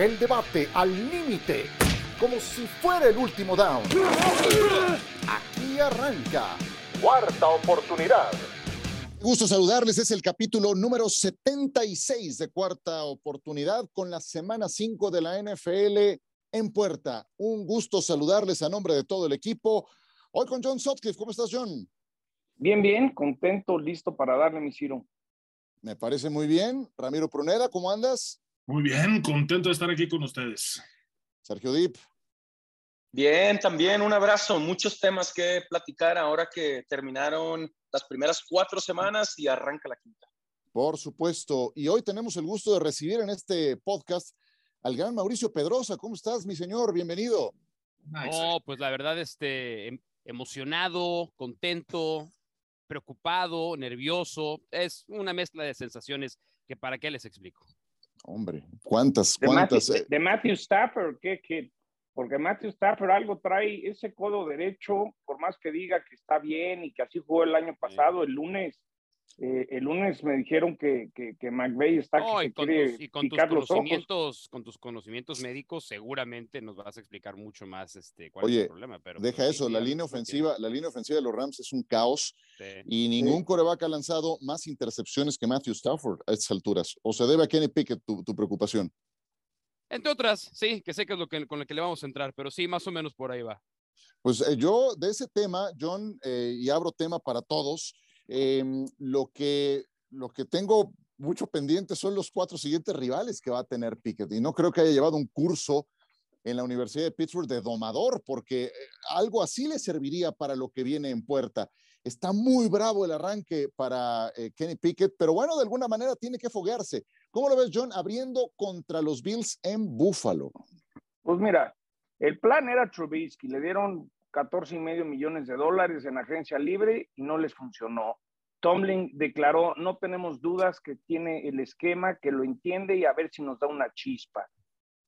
El debate al límite, como si fuera el último down. Aquí arranca. Cuarta oportunidad. Gusto saludarles, es el capítulo número 76 de Cuarta Oportunidad con la semana 5 de la NFL en puerta. Un gusto saludarles a nombre de todo el equipo. Hoy con John Sutcliffe. ¿Cómo estás, John? Bien, bien, contento, listo para darle mi Ciro. Me parece muy bien. Ramiro Pruneda, ¿cómo andas? Muy bien, contento de estar aquí con ustedes. Sergio Dip. Bien, también un abrazo. Muchos temas que platicar ahora que terminaron las primeras cuatro semanas y arranca la quinta. Por supuesto. Y hoy tenemos el gusto de recibir en este podcast al gran Mauricio Pedrosa. ¿Cómo estás, mi señor? Bienvenido. No, pues la verdad, este, em, emocionado, contento, preocupado, nervioso. Es una mezcla de sensaciones que para qué les explico. Hombre, cuántas, De cuántas. Matthew, eh, de Matthew Stafford, ¿qué, qué? Porque Matthew Stafford algo trae ese codo derecho, por más que diga que está bien y que así jugó el año pasado, el lunes, eh, el lunes me dijeron que, que, que McVay está No, que y con, tus, y con tus picar los ojos. conocimientos, con tus conocimientos médicos, seguramente nos vas a explicar mucho más este, cuál es Oye, el problema. Pero Deja pues, sí, eso, sí, la línea ofensiva, la línea ofensiva de los Rams es un caos Sí. y ningún coreback ha lanzado más intercepciones que Matthew Stafford a estas alturas. O se debe a Kenny Pickett tu, tu preocupación. Entre otras, sí, que sé que es lo que, con lo que le vamos a entrar, pero sí, más o menos por ahí va. Pues eh, yo de ese tema, John, eh, y abro tema para todos, em, lo, que, lo que tengo mucho pendiente son los cuatro siguientes rivales que va a tener Pickett. Y no creo que haya llevado un curso en la Universidad de Pittsburgh de domador, porque eh, algo así le serviría para lo que viene en puerta. Está muy bravo el arranque para eh, Kenny Pickett, pero bueno, de alguna manera tiene que foguearse. ¿Cómo lo ves, John, abriendo contra los Bills en Buffalo? Pues mira, el plan era Trubisky, le dieron 14 y medio millones de dólares en agencia libre y no les funcionó. Tomlin declaró, no tenemos dudas que tiene el esquema, que lo entiende y a ver si nos da una chispa.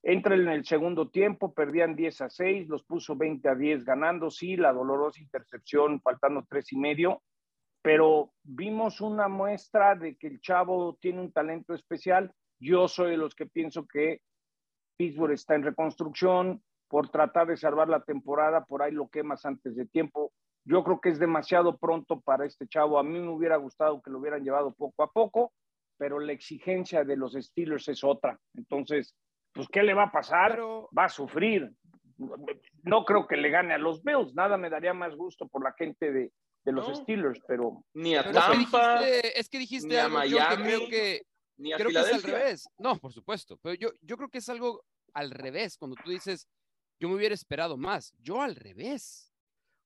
Entra en el segundo tiempo, perdían 10 a 6, los puso 20 a 10 ganando, sí, la dolorosa intercepción, faltando tres y medio, pero vimos una muestra de que el chavo tiene un talento especial. Yo soy de los que pienso que Pittsburgh está en reconstrucción, por tratar de salvar la temporada, por ahí lo quemas antes de tiempo. Yo creo que es demasiado pronto para este chavo. A mí me hubiera gustado que lo hubieran llevado poco a poco, pero la exigencia de los Steelers es otra. Entonces, pues, ¿qué le va a pasar? Pero- Va a sufrir. No creo que le gane a los Bills. Nada me daría más gusto por la gente de, de los No. Steelers, pero Ni a Pero es que Tampa, dijiste, es que dijiste ni a algo, Miami, creo que ni a creo que es al revés. No, por supuesto. Pero yo, yo creo que es algo al revés. Cuando tú dices, yo me hubiera esperado más. Yo al revés.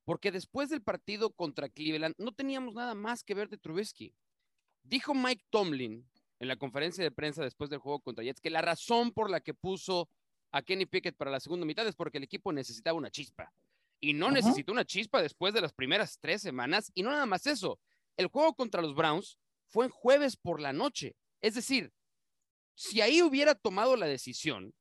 Porque después del partido contra Cleveland, no teníamos nada más que ver de Trubisky. Dijo Mike Tomlin en la conferencia de prensa después del juego contra Jets que la razón por la que puso a Kenny Pickett para la segunda mitad es porque el equipo necesitaba una chispa. Y no necesitó una chispa después de las primeras tres semanas. Y no nada más eso. El juego contra los Browns fue en jueves por la noche. Es decir, si ahí hubiera tomado la decisión,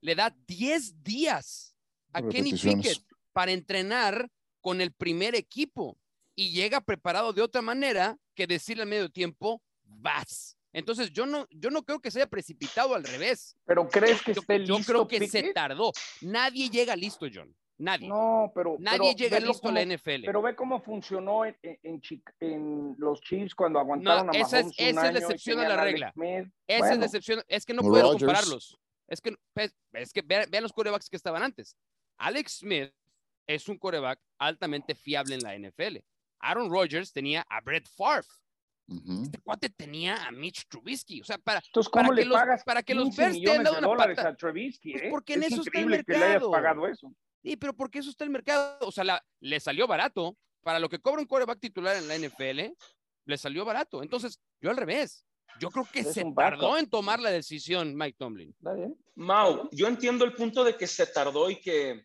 le da 10 días a Kenny. Pickett para entrenar con el primer equipo y llega preparado de otra manera que decirle al medio tiempo, vas. Entonces yo no, yo no creo que se haya precipitado al revés. ¿pero crees que Yo, esté yo listo creo que se Pickett? tardó. Nadie llega listo, John. Nadie. No, pero Nadie pero llega listo a la NFL. Pero ve cómo funcionó en, en, en los Chiefs cuando No, aguantaron a esa es, Mahomes esa es la excepción a la regla. Esa es la excepción. Es que no puedo compararlos. Es que, pues, es que vean, vean los corebacks que estaban antes. Alex Smith es un coreback altamente fiable en la NFL. Aaron Rodgers tenía a Brett Favre. Este cuate tenía a Mitch Trubisky. O sea, para, Entonces, para ¿cómo que le los- pagas para que los 15 Bears te han dado una dólares pata? a Trubisky? Pues eh? porque en es eso está el increíble que le hayas mercado. pagado eso. sí, pero porque eso está el mercado. O sea, la- le salió barato. Para lo que cobra un coreback titular en la NFL, le salió barato. Entonces, yo al revés. Yo creo que Es se tardó en tomar la decisión Mike Tomlin. ¿Está bien? Mau, yo entiendo el punto de que se tardó y que,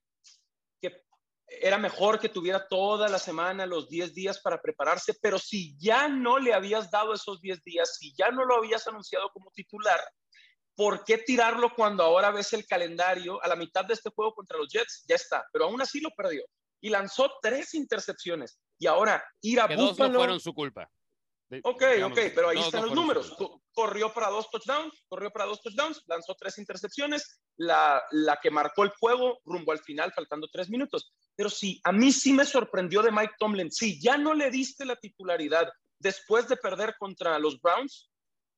que era mejor que tuviera toda la semana, los 10 días para prepararse, pero si ya no le habías dado esos 10 días, si ya no lo habías anunciado como titular, ¿por qué tirarlo cuando ahora ves el calendario a la mitad de este juego contra los Jets? Ya está, pero aún así lo perdió. Y lanzó tres intercepciones. Y ahora ir a Que dos no Buffalo. fueron su culpa. De- Ok, digamos, ok, pero ahí están no los números. corrió para dos touchdowns, corrió para dos touchdowns, lanzó tres intercepciones, la, la que marcó el juego rumbo al final, faltando tres minutos. Pero sí, a mí sí me sorprendió de Mike Tomlin. Sí, ya no le diste la titularidad después de perder contra los Browns,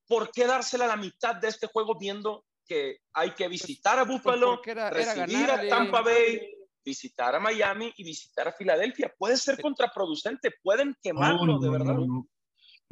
¿por qué dársela a la mitad de este juego viendo que hay que visitar a Pues Buffalo, porque era- era recibir a Tampa Bay, visitar a Miami y visitar a Filadelfia? Puede ser contraproducente, pueden quemarlo, No, de no, verdad. no,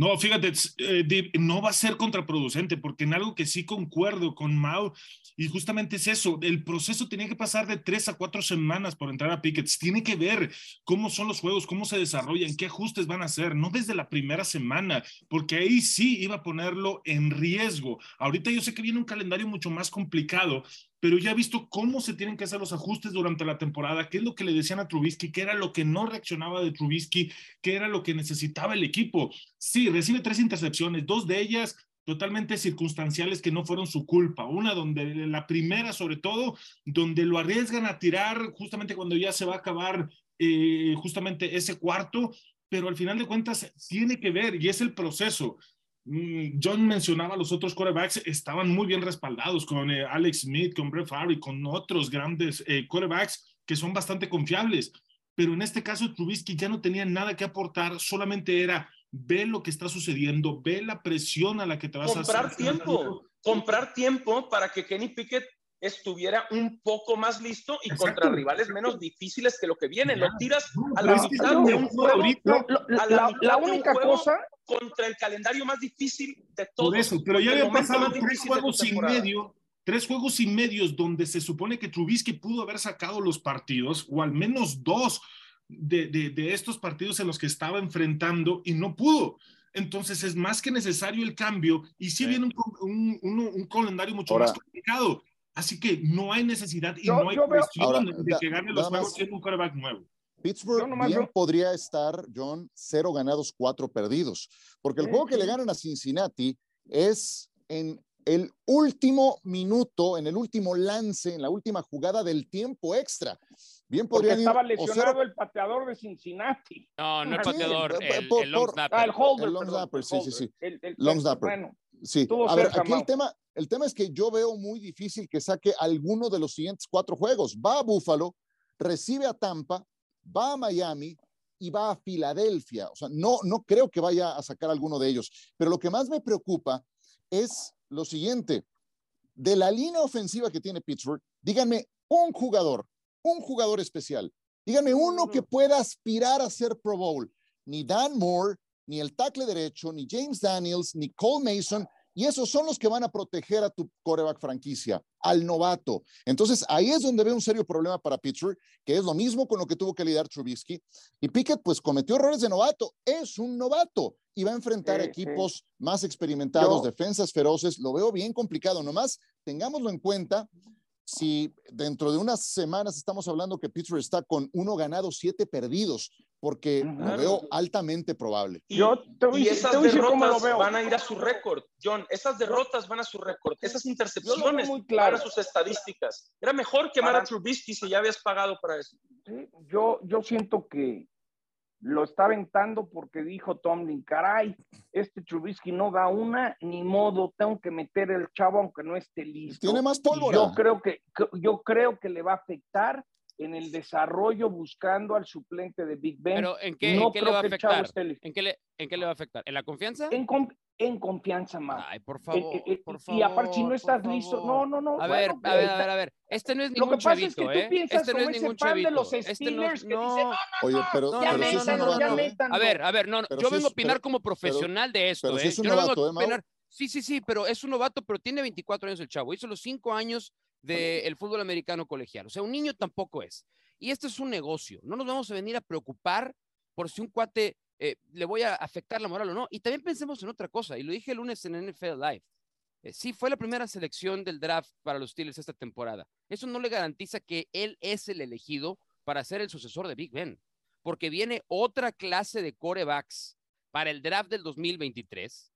no. Fíjate, eh, no va a ser contraproducente, porque en algo que sí concuerdo con Mao, y justamente es eso, el proceso tenía que pasar de tres a cuatro semanas por entrar a Pickett. Tiene que ver cómo son los juegos, cómo se desarrollan, qué ajustes van a hacer, no desde la primera semana, porque ahí sí iba a ponerlo en riesgo. Ahorita yo sé que viene un calendario mucho más complicado, pero ya he visto cómo se tienen que hacer los ajustes durante la temporada, qué es lo que le decían a Trubisky, qué era lo que no reaccionaba de Trubisky, qué era lo que necesitaba el equipo. Sí, recibe tres intercepciones, dos de ellas totalmente circunstanciales que no fueron su culpa. Una donde la primera, sobre todo, donde lo arriesgan a tirar justamente cuando ya se va a acabar eh, justamente ese cuarto, pero al final de cuentas tiene que ver y es el proceso. Mm, John mencionaba los otros quarterbacks, estaban muy bien respaldados con eh, Alex Smith, con Brett Favre, con otros grandes eh, quarterbacks que son bastante confiables. Pero en este caso, Trubisky ya no tenía nada que aportar, solamente era ve lo que está sucediendo, ve la presión a la que te vas a comprar tiempo, comprar tiempo para que Kenny Pickett estuviera un poco más listo y Exacto. contra rivales menos difíciles que lo que vienen. Lo tiras a la mitad de un juego única cosa, contra el calendario más difícil de todos. Por eso, pero ya habían pasado tres juegos y medio, tres juegos y medios donde se supone que Trubisky pudo haber sacado los partidos, o al menos dos de, de, de estos partidos en los que estaba enfrentando y no pudo. Entonces es más que necesario el cambio y sí, Sí. viene un, un, un, un calendario mucho Ahora- más complicado. Así que no hay necesidad y Yo- no hay yo veo- Ahora, de, da- que gane los juegos más- siendo un quarterback nuevo. Pittsburgh nomás bien veo- podría estar, John, cero ganados, cuatro perdidos. Porque el Sí, juego que le sí. ganan a Cincinnati es en el último minuto, en el último lance, en la última jugada del tiempo extra. Bien porque podrían ir estaba lesionado cero- el pateador de Cincinnati. No, no el Sí, pateador, por- el, por- el long snapper. Ah, el holder. El long perdón, snapper, sí, sí, sí. El- el Long snapper. Bueno, Sí, a ver, aquí el tema, el tema es que yo veo muy difícil que saque alguno de los siguientes cuatro juegos. Va a Buffalo, recibe a Tampa, va a Miami y va a Filadelfia. O sea, no, no creo que vaya a sacar alguno de ellos. Pero lo que más me preocupa es lo siguiente. De la línea ofensiva que tiene Pittsburgh, díganme un jugador, un jugador especial. Díganme uno que pueda aspirar a ser Pro Bowl. Ni Dan Moore, ni el tackle derecho, ni James Daniels, ni Cole Mason, y esos son los que van a proteger a tu coreback franquicia, al novato. Entonces, ahí es donde veo un serio problema para Pittsburgh, que es lo mismo con lo que tuvo que lidiar Trubisky. Y Pickett, pues, cometió errores de novato. Es un novato y va a enfrentar Sí, equipos más experimentados, Yo- defensas feroces. Lo veo bien complicado. Nomás tengámoslo en cuenta. Si dentro de unas semanas estamos hablando que Pittsburgh está con uno ganado, siete perdidos, porque lo Claro. veo altamente probable. Y, Yo te voy y esas te voy a decir cómo lo derrotas veo. van a ir a su récord, John. Esas derrotas van a su récord. Esas intercepciones muy claro. van a sus estadísticas. Era mejor quemar Para- a Trubisky si ya habías pagado para eso. Sí, yo, yo siento que lo está aventando porque dijo Tomlin, caray, este Trubisky no da una, ni modo, tengo que meter el chavo aunque no esté listo. Tiene más pólvora. Yo creo que, yo creo que le va a afectar en el desarrollo buscando al suplente de Big Ben. Pero ¿en qué, no en qué creo le va a afectar? ¿En qué, le, ¿En qué le va a afectar? ¿En la confianza? En, en confianza más. Ay, por favor, Eh, eh, por y favor. aparte, si no estás listo, favor. no, no, no. A bueno, ver, pues, a ver, a ver, a ver. Este no es Lo ningún que pasa es que chavito, tú ¿eh? piensas Este no como es ese de chavito. los Este no, Steelers que no. dice, no, Oye, pero, No, ya pero es ya ¿eh? métanlo. A ver, a ver, no, no, yo es- vengo a opinar pero- como profesional de esto, ¿eh? es un yo no vengo novato, a ¿eh, opinar. Sí, sí, sí, pero es un novato, pero tiene 24 años el chavo. Hizo los 5 años del fútbol americano colegial. O sea, un niño tampoco es. Y esto es un negocio. No nos vamos a venir a preocupar por si un cuate eh, le voy a afectar la moral o no. Y también pensemos en otra cosa, y lo dije el lunes en NFL Live. Eh, sí, fue la primera selección del draft para los Steelers esta temporada. Eso no le garantiza que él es el elegido para ser el sucesor de Big Ben, porque viene otra clase de corebacks para el draft del 2023,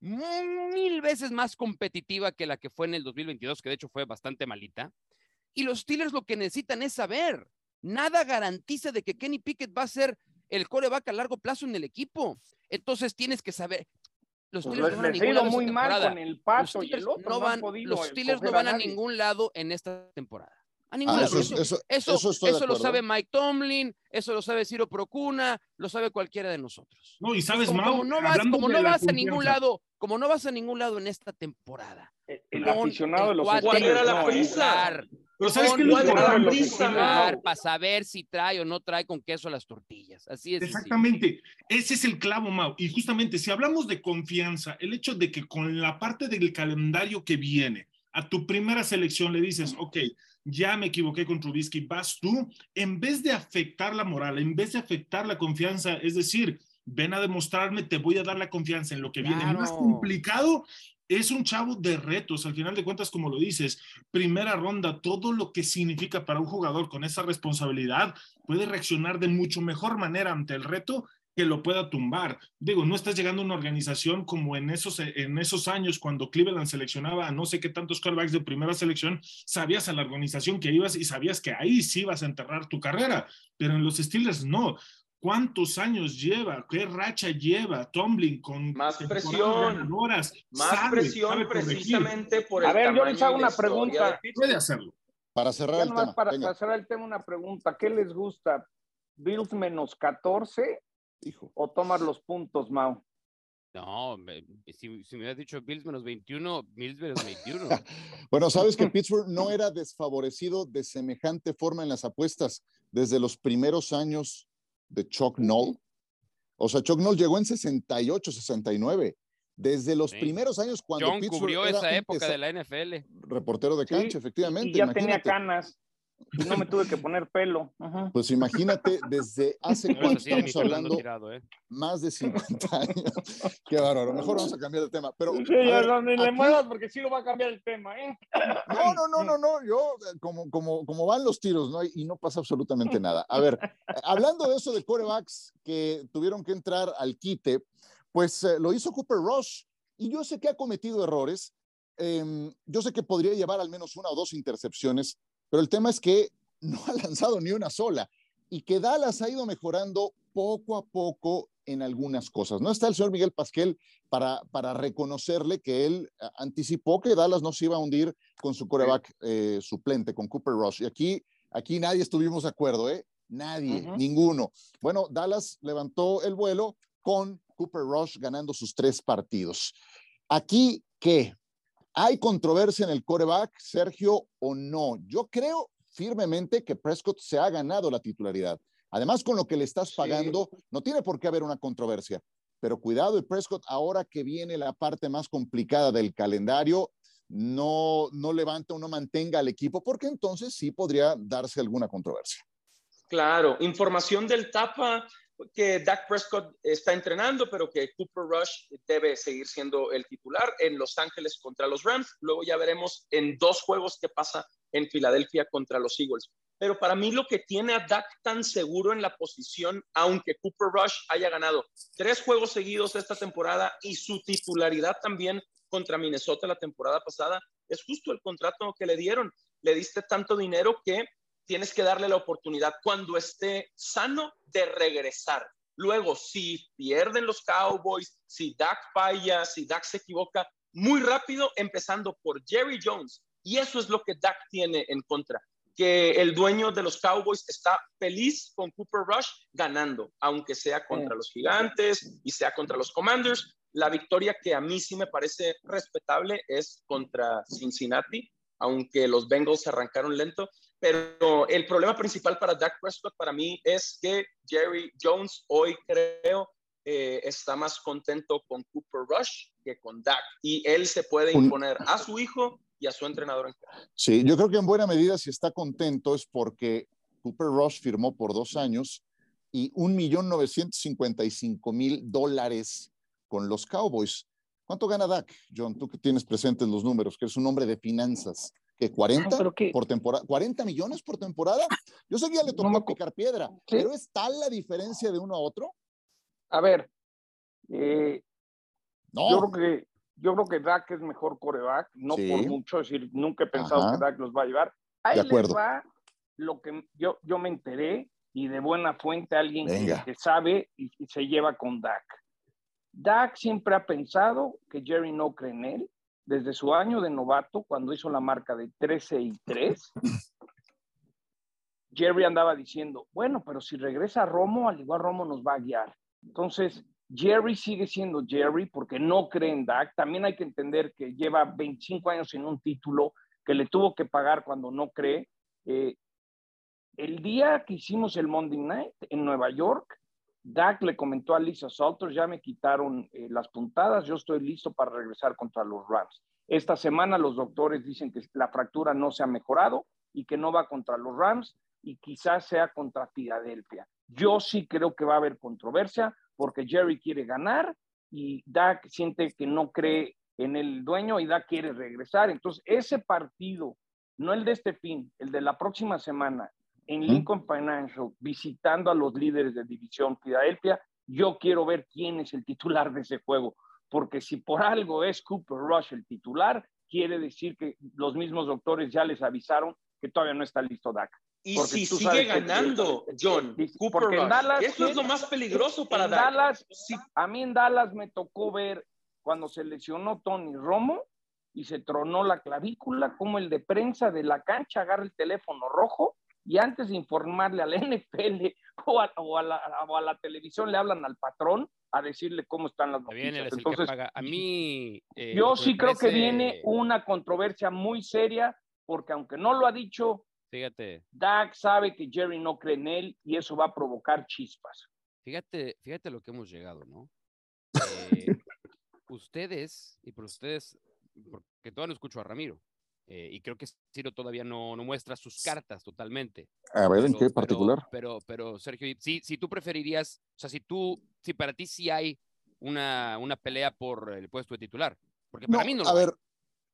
mil veces más competitiva que la que fue en el 2022, que de hecho fue bastante malita. Y los Steelers lo que necesitan es saber. Nada garantiza de que Kenny Pickett va a ser el coreback a largo plazo en el equipo. Entonces tienes que saber, los Pues Steelers no van a ningún lado esta muy mal temporada. con el Los paso y Steelers el otro. no han van, podido los Steelers no escoger a van a nadie. ningún lado en esta temporada. A ningún Ah, lado. eso, Eso, eso, eso, eso estoy de eso lo sabe Mike Tomlin, eso lo sabe Ciro Procuna, lo sabe cualquiera de nosotros. No, y sabes, como, Mau, como no vas, como no a ningún lado, como no vas a ningún lado en esta temporada. El, el aficionado de los cuate ¿Cuál era la no, prisa? Pero ¿sabes qué lo para saber si trae o no trae con queso las tortillas. Así es. Exactamente, ese es el clavo, Mau. Y justamente, si hablamos de confianza, el hecho de que con la parte del calendario que viene, a tu primera selección le dices, ok, ya me equivoqué con Trubisky, vas tú, en vez de afectar la moral, en vez de afectar la confianza, es decir, ven a demostrarme, te voy a dar la confianza en lo que viene. Más Claro. complicado es un chavo de retos, al final de cuentas, como lo dices, primera ronda, todo lo que significa para un jugador con esa responsabilidad puede reaccionar de mucho mejor manera ante el reto que lo pueda tumbar. Digo, no estás llegando a una organización como en esos, en esos años cuando Cleveland seleccionaba a no sé qué tantos quarterbacks de primera selección, sabías a la organización que ibas y sabías que ahí sí ibas a enterrar tu carrera, pero en los Steelers no. ¿Cuántos años lleva? ¿Qué racha lleva Tomlin con Más presión. ganadoras? Más Sabe, presión sabe precisamente por el A ver, yo les hago una pregunta. Puede hacerlo. Para cerrar el tema. para, cerrar el tema, una pregunta. ¿Qué les gusta? ¿Bills menos 14 Hijo. o tomar los puntos, Mau? No, me- si, si me hubieras dicho Bills menos 21, Bills menos 21. Bueno, sabes que Pittsburgh no era desfavorecido de semejante forma en las apuestas desde los primeros años de Chuck Noll. O sea, Chuck Noll llegó en 68, 69. Desde los Sí. primeros años cuando John Pittsburgh cubrió era esa época de la NFL. reportero de cancha, efectivamente. Y, ya tenía canas. Y no me tuve que poner pelo. Ajá. Pues imagínate desde hace No cuánto estamos hablando, Tirado, ¿eh? más de 50 años. Qué bárbaro. Mejor vamos a cambiar de tema. Pero Sí, ver, no, ni le muevas porque sí lo va a cambiar el tema, ¿eh? No, no, no, no, no. Yo, eh, como, como, como van los tiros, ¿no? Y no pasa absolutamente nada. A ver, hablando de eso de corebacks que tuvieron que entrar al quite, pues eh, lo hizo Cooper Rush. Y yo sé que ha cometido errores. Em, yo sé que podría llevar al menos una o dos intercepciones, pero el tema es que no ha lanzado ni una sola y que Dallas ha ido mejorando poco a poco en algunas cosas. No está el señor Miguel Pasquel para, para reconocerle que él eh, anticipó que Dallas no se iba a hundir con su coreback eh, suplente, con Cooper Rush. Y aquí, aquí nadie estuvimos de acuerdo, ¿eh? Nadie, ninguno. Bueno, Dallas levantó el vuelo con Cooper Rush ganando sus tres partidos. Aquí, ¿qué? ¿Hay controversia en el coreback, Sergio, o no? Yo creo firmemente que Prescott se ha ganado la titularidad. Además, con lo que le estás Sí. pagando, no tiene por qué haber una controversia. Pero cuidado, y Prescott, ahora que viene la parte más complicada del calendario, no, no levanta o no mantenga al equipo, porque entonces sí podría darse alguna controversia. Claro, información del Tapa que Dak Prescott está entrenando, pero que Cooper Rush debe seguir siendo el titular en Los Ángeles contra los Rams. Luego ya veremos en dos juegos qué pasa en Filadelfia contra los Eagles. Pero para mí lo que tiene a Dak tan seguro en la posición, aunque Cooper Rush haya ganado tres juegos seguidos esta temporada y su titularidad también contra Minnesota la temporada pasada, es justo el contrato que le dieron. Le diste tanto dinero que tienes que darle la oportunidad cuando esté sano de regresar. Luego, si pierden los Cowboys, si Dak falla, si Dak se equivoca, muy rápido, empezando por Jerry Jones. Y eso es lo que Dak tiene en contra, que el dueño de los Cowboys está feliz con Cooper Rush ganando, aunque sea contra los gigantes y sea contra los Commanders. La victoria que a mí sí me parece respetable es contra Cincinnati, aunque los Bengals arrancaron lento. Pero el problema principal para Dak Prescott para mí es que Jerry Jones hoy creo eh, está más contento con Cooper Rush que con Dak. Y él se puede imponer a su hijo y a su entrenador. Sí, yo creo que en buena medida si está contento es porque Cooper Rush firmó por dos años y un millón mil dólares con los Cowboys. ¿Cuánto gana Dak, John? Tú que tienes presentes los números, que eres un hombre de finanzas. ¿Que 40 No, pero qué- por temporada? ¿40 millones por temporada? Yo sé que ya le tocó No me picar piedra, pero ¿es tal la diferencia de uno a otro? A ver, eh, No. yo creo que yo creo que Dak es mejor coreback, no Sí. por mucho, es decir, nunca he pensado Ajá. que Dak los va a llevar. Ahí De les acuerdo. va lo que yo, yo me enteré y de buena fuente alguien que, Venga. que sabe y, y se lleva con Dak. Dak siempre ha pensado que Jerry no cree en él. Desde su año de novato, cuando hizo la marca de 13 y 3, Jerry andaba diciendo, bueno, pero si regresa Romo, al igual Romo nos va a guiar. Entonces, Jerry sigue siendo Jerry porque no cree en Dak. También hay que entender que lleva 25 años sin un título que le tuvo que pagar cuando no cree. Eh, el día que hicimos el Monday Night en Nueva York, Dak le comentó a Lisa Salters, ya me quitaron eh, las puntadas, yo estoy listo para regresar contra los Rams. Esta semana los doctores dicen que la fractura no se ha mejorado y que no va contra los Rams y quizás sea contra Filadelfia. Yo sí creo que va a haber controversia porque Jerry quiere ganar y Dak siente que no cree en el dueño y Dak quiere regresar. Entonces, ese partido, no el de este fin, el de la próxima semana, en Lincoln Financial, visitando a los líderes de división Filadelfia, yo quiero ver quién es el titular de ese juego, porque si por algo es Cooper Rush el titular, quiere decir que los mismos doctores ya les avisaron que todavía no está listo Dak. Y si sigue ganando, John, Cooper Rush, Dallas, eso es lo más peligroso para Dallas. a mí en Dallas me tocó ver cuando se lesionó Tony Romo y se tronó la clavícula, como el de prensa de la cancha agarra el teléfono rojo y antes de informarle al NFL o a, la, televisión le hablan al patrón a decirle cómo están las noticias. Entonces, a mí... Eh, yo sí creo que viene una controversia muy seria porque aunque no lo ha dicho, fíjate. Dak sabe que Jerry no cree en él y eso va a provocar chispas. Fíjate, fíjate lo que hemos llegado, ¿no? Eh, ustedes, y por ustedes, porque todavía no escucho a Ramiro, eh, y creo que Ciro todavía no, no, muestra sus cartas totalmente. A ver, ¿en qué particular? Pero, pero, Sergio, si, si tú preferirías, o sea, si tú, si para ti sí hay una, una pelea por el puesto de titular, porque para mí no A ver,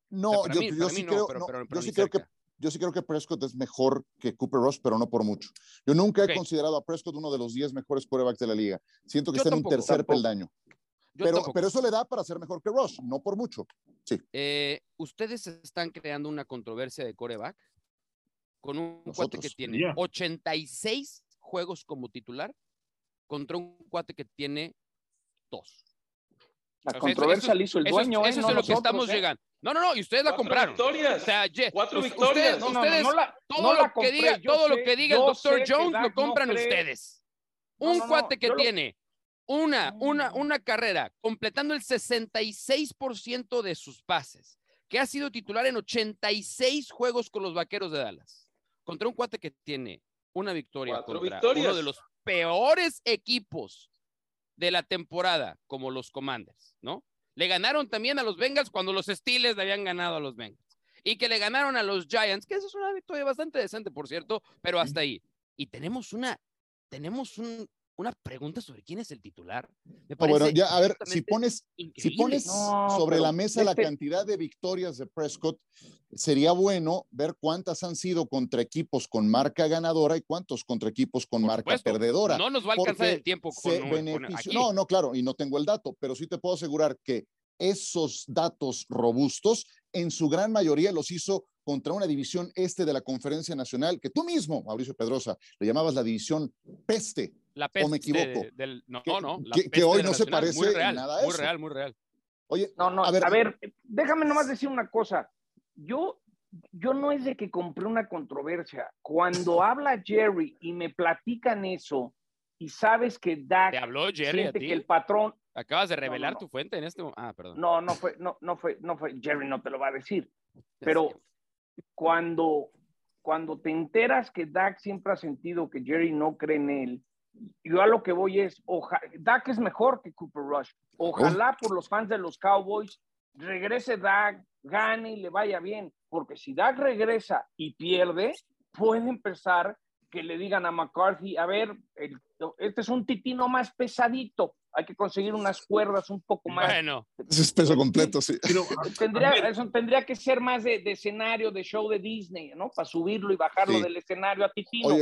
no, yo, yo, sí creo, yo sí creo que yo sí creo que Prescott es mejor que Cooper Rush, pero no por mucho. Yo nunca he considerado a Prescott uno de los 10 mejores quarterbacks de la liga. Siento que está en un tercer peldaño. Pero, pero, eso le da para ser mejor que Rush, no por mucho. Sí. Eh, ¿Ustedes están creando una controversia de coreback con un cuate que tiene 86 juegos como titular contra un cuate que tiene dos? La controversia la hizo el dueño. Eso, es lo que estamos ¿eh? llegando. No, no, no, y ustedes la compraron. Victorias. O sea, Cuatro victorias. Ustedes, todo, lo, que diga, todo lo que diga el doctor Jones lo compran ustedes. Un cuate que tiene una, una, una carrera completando el 66% de sus pases, que ha sido titular en 86 juegos con los Vaqueros de Dallas, contra un cuate que tiene una victoria contra uno de los peores equipos de la temporada, como los Commanders, ¿no? Le ganaron también a los Bengals cuando los Steelers le habían ganado a los Bengals. Y que le ganaron a los Giants, que eso es una victoria bastante decente, por cierto, pero hasta ahí. Y tenemos una, tenemos un, una pregunta sobre quién es el titular. bueno, ya, a ver, si pones, si pones sobre la mesa la cantidad de victorias de Prescott, sería bueno ver cuántas han sido contra equipos con marca ganadora y cuántos contra equipos con marca perdedora. No nos va a alcanzar el tiempo con, No, no, claro, y no tengo el dato, pero sí te puedo asegurar que esos datos robustos en su gran mayoría los hizo contra una división este de la Conferencia Nacional que tú mismo, Mauricio Pedrosa, le llamabas la división peste la peste ¿O me equivoco? del, no, no, que, hoy no se parece muy real, nada a eso. Muy real, muy real. Oye, no, no, a ver, a ver, déjame nomás decir una cosa. Yo, yo no es de que compré una controversia. Cuando habla Jerry y me platican eso, y sabes que Dak ¿Te habló Jerry a ti? que el patrón acabas de revelar tu fuente en este momento. Ah, perdón. No, no fue, no, no fue, no fue. Jerry no te lo va a decir. Pero cuando, cuando te enteras que Dak siempre ha sentido que Jerry no cree en él yo a lo que voy es, ojalá, Dak es mejor que Cooper Rush. Ojalá por los fans de los Cowboys regrese Dak, gane y le vaya bien, porque si Dak regresa y pierde, puede empezar que le digan a McCarthy, a ver, este es un titino más pesadito, hay que conseguir unas cuerdas un poco más. Bueno, es peso completo, sí. tendría, eso tendría que ser más de, escenario, de show de Disney, ¿no? Para subirlo y bajarlo del escenario a Titino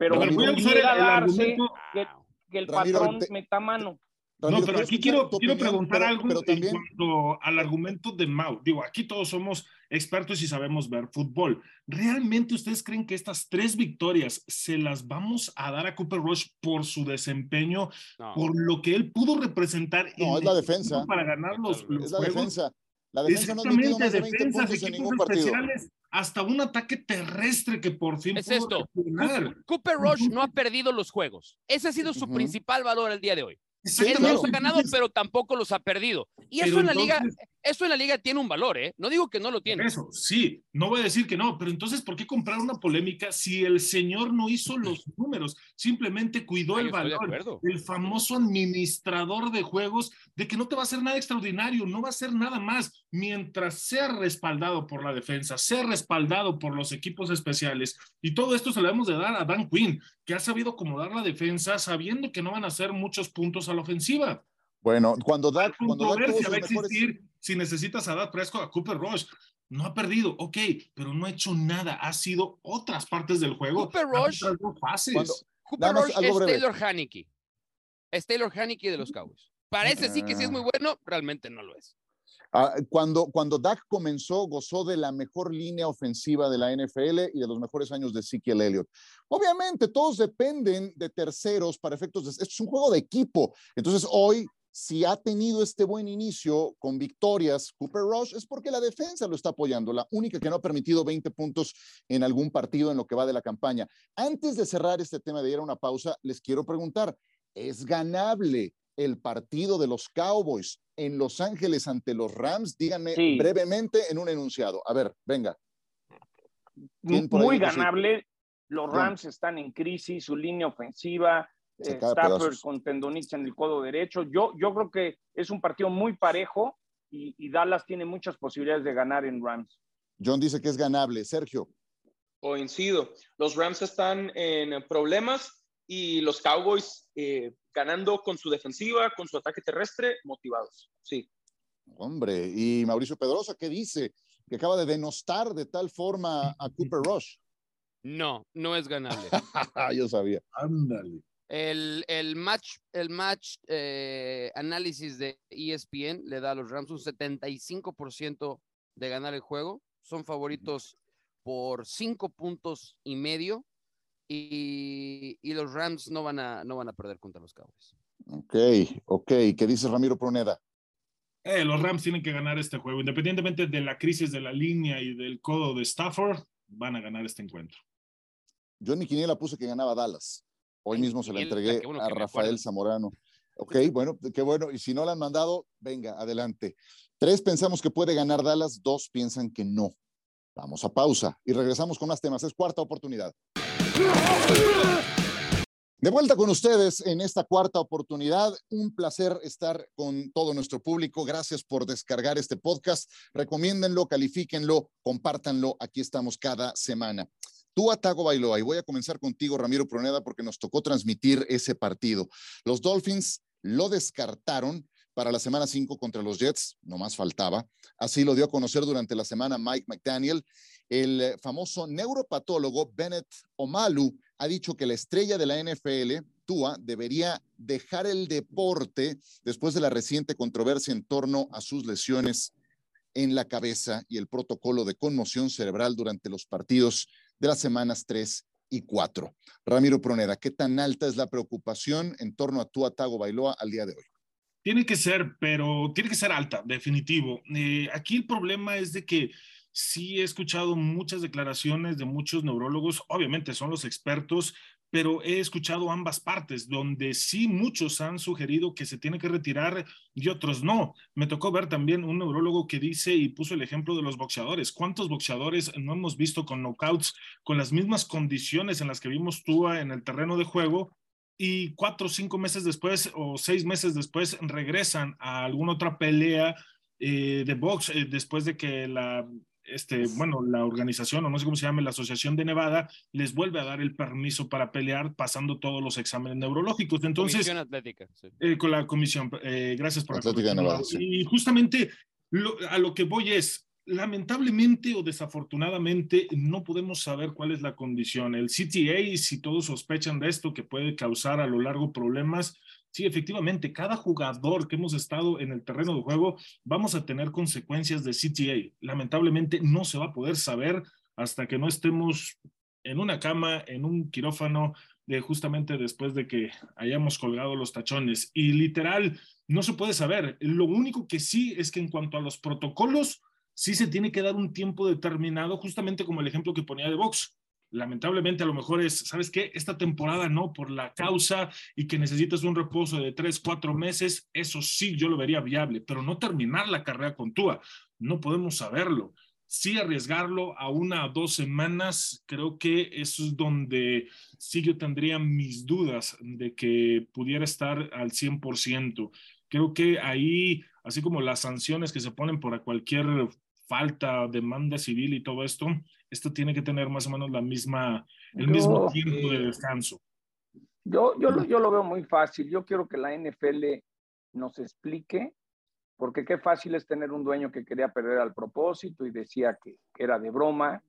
pero voy a usar el, argumento que, el patrón meta mano. no, pero aquí quiero, quiero preguntar algo en cuanto al argumento de Mau. Digo, aquí todos somos expertos y sabemos ver fútbol. ¿Realmente ustedes creen que estas tres victorias se las vamos a dar a Cooper Rush por su desempeño, por lo que él pudo representar? No, es la defensa. Para ganar los, Es la defensa. La defensa no ha metido más de 20 puntos en ningún partido. Hasta un ataque terrestre que por fin es esto. Cooper, Rush no ha perdido los juegos. Ese ha sido su principal valor el día de hoy. Él no los ha ganado, pero tampoco los ha perdido. Y eso en la liga, eso en la liga tiene un valor, ¿eh? No digo que no lo tiene. Eso, sí, no voy a decir que no, pero entonces, ¿por qué comprar una polémica si el señor no hizo los números? Simplemente cuidó el valor. El famoso administrador de juegos de que no te va a hacer nada extraordinario, no va a hacer nada más mientras sea respaldado por la defensa, sea respaldado por los equipos especiales. Y todo esto se lo debemos de dar a Dan Quinn, que ha sabido acomodar la defensa sabiendo que no van a hacer muchos puntos a la ofensiva. Bueno, cuando da, cuando va a existir si necesitas a Dak Prescott, a Cooper Rush. No ha perdido, ok, pero no ha hecho nada. Ha sido otras partes del juego. Cooper Rush, Cooper Rush es Taylor Haneke. Es Taylor Haneke de los Cowboys. Parece sí que sí es muy bueno, realmente no lo es. Ah, cuando, cuando Dak comenzó, gozó de la mejor línea ofensiva de la NFL y de los mejores años de Ezekiel Elliott. Obviamente, todos dependen de terceros para efectos de... Esto es un juego de equipo. Entonces, hoy si ha tenido este buen inicio con victorias Cooper Rush es porque la defensa lo está apoyando, la única que no ha permitido 20 puntos en algún partido en lo que va de la campaña. Antes de cerrar este tema de ir a una pausa, les quiero preguntar, ¿es ganable el partido de los Cowboys en Los Ángeles ante los Rams? Díganme brevemente en un enunciado. A ver, venga. Muy ganable. Los Rams están en crisis, su línea ofensiva, Stafford con tendonitis en el codo derecho. Yo, yo creo que es un partido muy parejo y, Dallas tiene muchas posibilidades de ganar en Rams. John dice que es ganable. Sergio. Coincido. Los Rams están en problemas y los Cowboys eh, ganando con su defensiva, con su ataque terrestre, motivados. Sí. Hombre, y Mauricio Pedrosa, ¿qué dice? Que acaba de denostar de tal forma a Cooper Rush. No, no es ganable. Yo sabía. Ándale. El, el, match, el match eh, análisis de ESPN le da a los Rams un 75% de ganar el juego. Son favoritos por cinco puntos y medio. Y, y, los Rams no van, a, no van a perder contra los Cowboys. Ok, ok. ¿Qué dice Ramiro Proneda? Eh, los Rams tienen que ganar este juego. Independientemente de la crisis de la línea y del codo de Stafford, van a ganar este encuentro. Yo en mi quiniela puse que ganaba Dallas. Hoy mismo se la entregué a Rafael Zamorano. Ok, bueno, qué bueno. Y si no la han mandado, venga, adelante. Tres pensamos que puede ganar Dallas, dos piensan que no. Vamos a pausa y regresamos con más temas. Es cuarta oportunidad. De vuelta con ustedes en esta cuarta oportunidad. Un placer estar con todo nuestro público. Gracias por descargar este podcast. Recomiéndenlo, califíquenlo, compártanlo. Aquí estamos cada semana. Tú, Atago Bailoa, y voy a comenzar contigo, Ramiro Proneda, porque nos tocó transmitir ese partido. Los Dolphins lo descartaron para la semana 5 contra los Jets, no más faltaba. Así lo dio a conocer durante la semana Mike McDaniel. El eh, famoso neuropatólogo Bennett Omalu ha dicho que la estrella de la NFL, Tua, debería dejar el deporte después de la reciente controversia en torno a sus lesiones en la cabeza y el protocolo de conmoción cerebral durante los partidos de las semanas 3 y 4. Ramiro Proneda, ¿qué tan alta es la preocupación en torno a tu Atago Bailoa al día de hoy? Tiene que ser, pero tiene que ser alta, definitivo. Eh, aquí el problema es de que sí he escuchado muchas declaraciones de muchos neurólogos, obviamente son los expertos, pero he escuchado ambas partes, donde sí muchos han sugerido que se tiene que retirar y otros no. Me tocó ver también un neurólogo que dice y puso el ejemplo de los boxeadores. ¿Cuántos boxeadores no hemos visto con knockouts con las mismas condiciones en las que vimos tú en el terreno de juego? Y cuatro o cinco meses después o seis meses después regresan a alguna otra pelea eh, de box eh, después de que la este, bueno, la organización, o no sé cómo se llama, la Asociación de Nevada, les vuelve a dar el permiso para pelear pasando todos los exámenes neurológicos. Entonces, comisión atlética. Eh, con la comisión, eh, gracias por Atlética Nevada, Y justamente a lo que voy es, lamentablemente o desafortunadamente no podemos saber cuál es la condición. El CTA, si todos sospechan de esto, que puede causar a lo largo problemas, Sí, efectivamente, cada jugador que hemos estado en el terreno de juego vamos a tener consecuencias de CTA. Lamentablemente no se va a poder saber hasta que no estemos en una cama, en un quirófano, de justamente después de que hayamos colgado los tachones. Y literal, no se puede saber. Lo único que sí es que en cuanto a los protocolos, sí se tiene que dar un tiempo determinado, justamente como el ejemplo que ponía de Vox lamentablemente a lo mejor es, ¿sabes qué? Esta temporada no, por la causa y que necesitas un reposo de tres, cuatro meses, eso sí, yo lo vería viable, pero no terminar la carrera con Tua, no podemos saberlo. Sí arriesgarlo a una o dos semanas, creo que eso es donde sí yo tendría mis dudas de que pudiera estar al 100%. Creo que ahí, así como las sanciones que se ponen por cualquier falta, demanda civil y todo esto, esto tiene que tener más o menos la misma, el mismo tiempo de descanso. Yo, yo, lo, yo lo veo muy fácil. Yo quiero que la NFL nos explique, porque qué fácil es tener un dueño que quería perder al propósito y decía que, era de broma.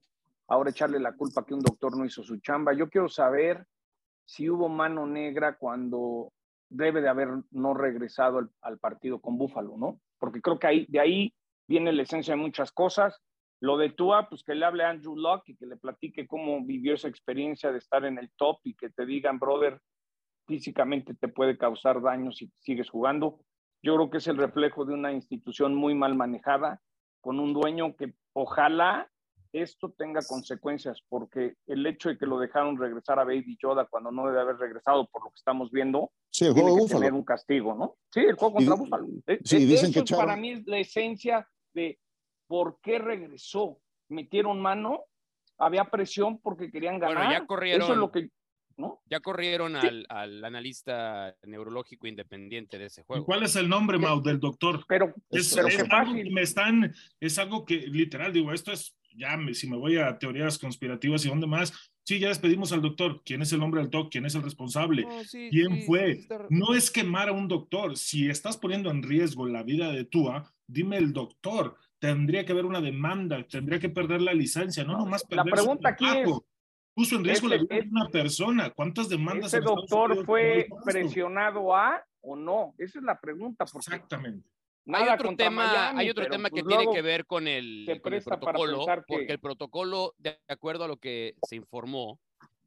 Ahora echarle la culpa que un doctor no hizo su chamba. Yo quiero saber si hubo mano negra cuando debe de haber no regresado al, al partido con Búfalo, ¿no? Porque creo que ahí, de ahí viene la esencia de muchas cosas. Lo de Tua, pues que le hable a Andrew Locke y que le platique cómo vivió esa experiencia de estar en el top y que te digan, brother, físicamente te puede causar daño si sigues jugando. Yo creo que es el reflejo de una institución muy mal manejada, con un dueño que ojalá esto tenga consecuencias, porque el hecho de que lo dejaron regresar a Baby Yoda cuando no debe haber regresado, por lo que estamos viendo, sí, el tiene que tener un castigo, ¿no? Sí, el juego contra Búfalo. Sí, eh, dicen que para mí es la esencia de por qué regresó. Metieron mano, había presión porque querían ganar. Bueno, ya corrieron. Eso es lo que ¿No? Ya corrieron al, al, analista neurológico independiente de ese juego. ¿Cuál es el nombre, Mau, del doctor? Pero, es, pero es algo que me están, es algo que literal, digo, esto es ya si me voy a teorías conspirativas y dónde más, sí, ya despedimos al doctor. ¿Quién es el nombre del doc? ¿Quién es el responsable? ¿Quién fue? No es quemar a un doctor. Si estás poniendo en riesgo la vida de Tua, dime el doctor. Tendría que haber una demanda, tendría que perder la licencia, no, nomás perder La pregunta aquí es, puso en riesgo la vida de una persona. ¿Cuántas demandas? ¿Ese doctor fue presionado a o no? Esa es la pregunta. Exactamente hay otro tema, hay otro tema que pues tiene que ver con el, protocolo, porque el protocolo, de acuerdo a lo que se informó,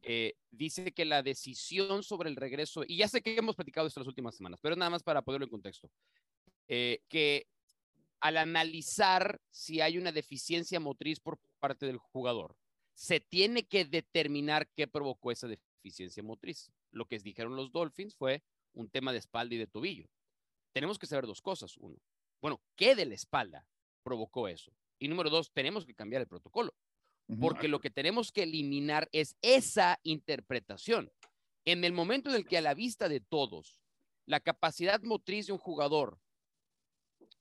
eh, dice que la decisión sobre el regreso, y ya sé que hemos platicado esto las últimas semanas, pero nada más para ponerlo en contexto, eh, que al analizar si hay una deficiencia motriz por parte del jugador, se tiene que determinar qué provocó esa deficiencia motriz. Lo que dijeron los Dolphins fue un tema de espalda y de tobillo tenemos que saber dos cosas. Uno, bueno, ¿qué de la espalda provocó eso? Y número dos, tenemos que cambiar el protocolo, porque lo que tenemos que eliminar es esa interpretación. En el momento en el que a la vista de todos, la capacidad motriz de un jugador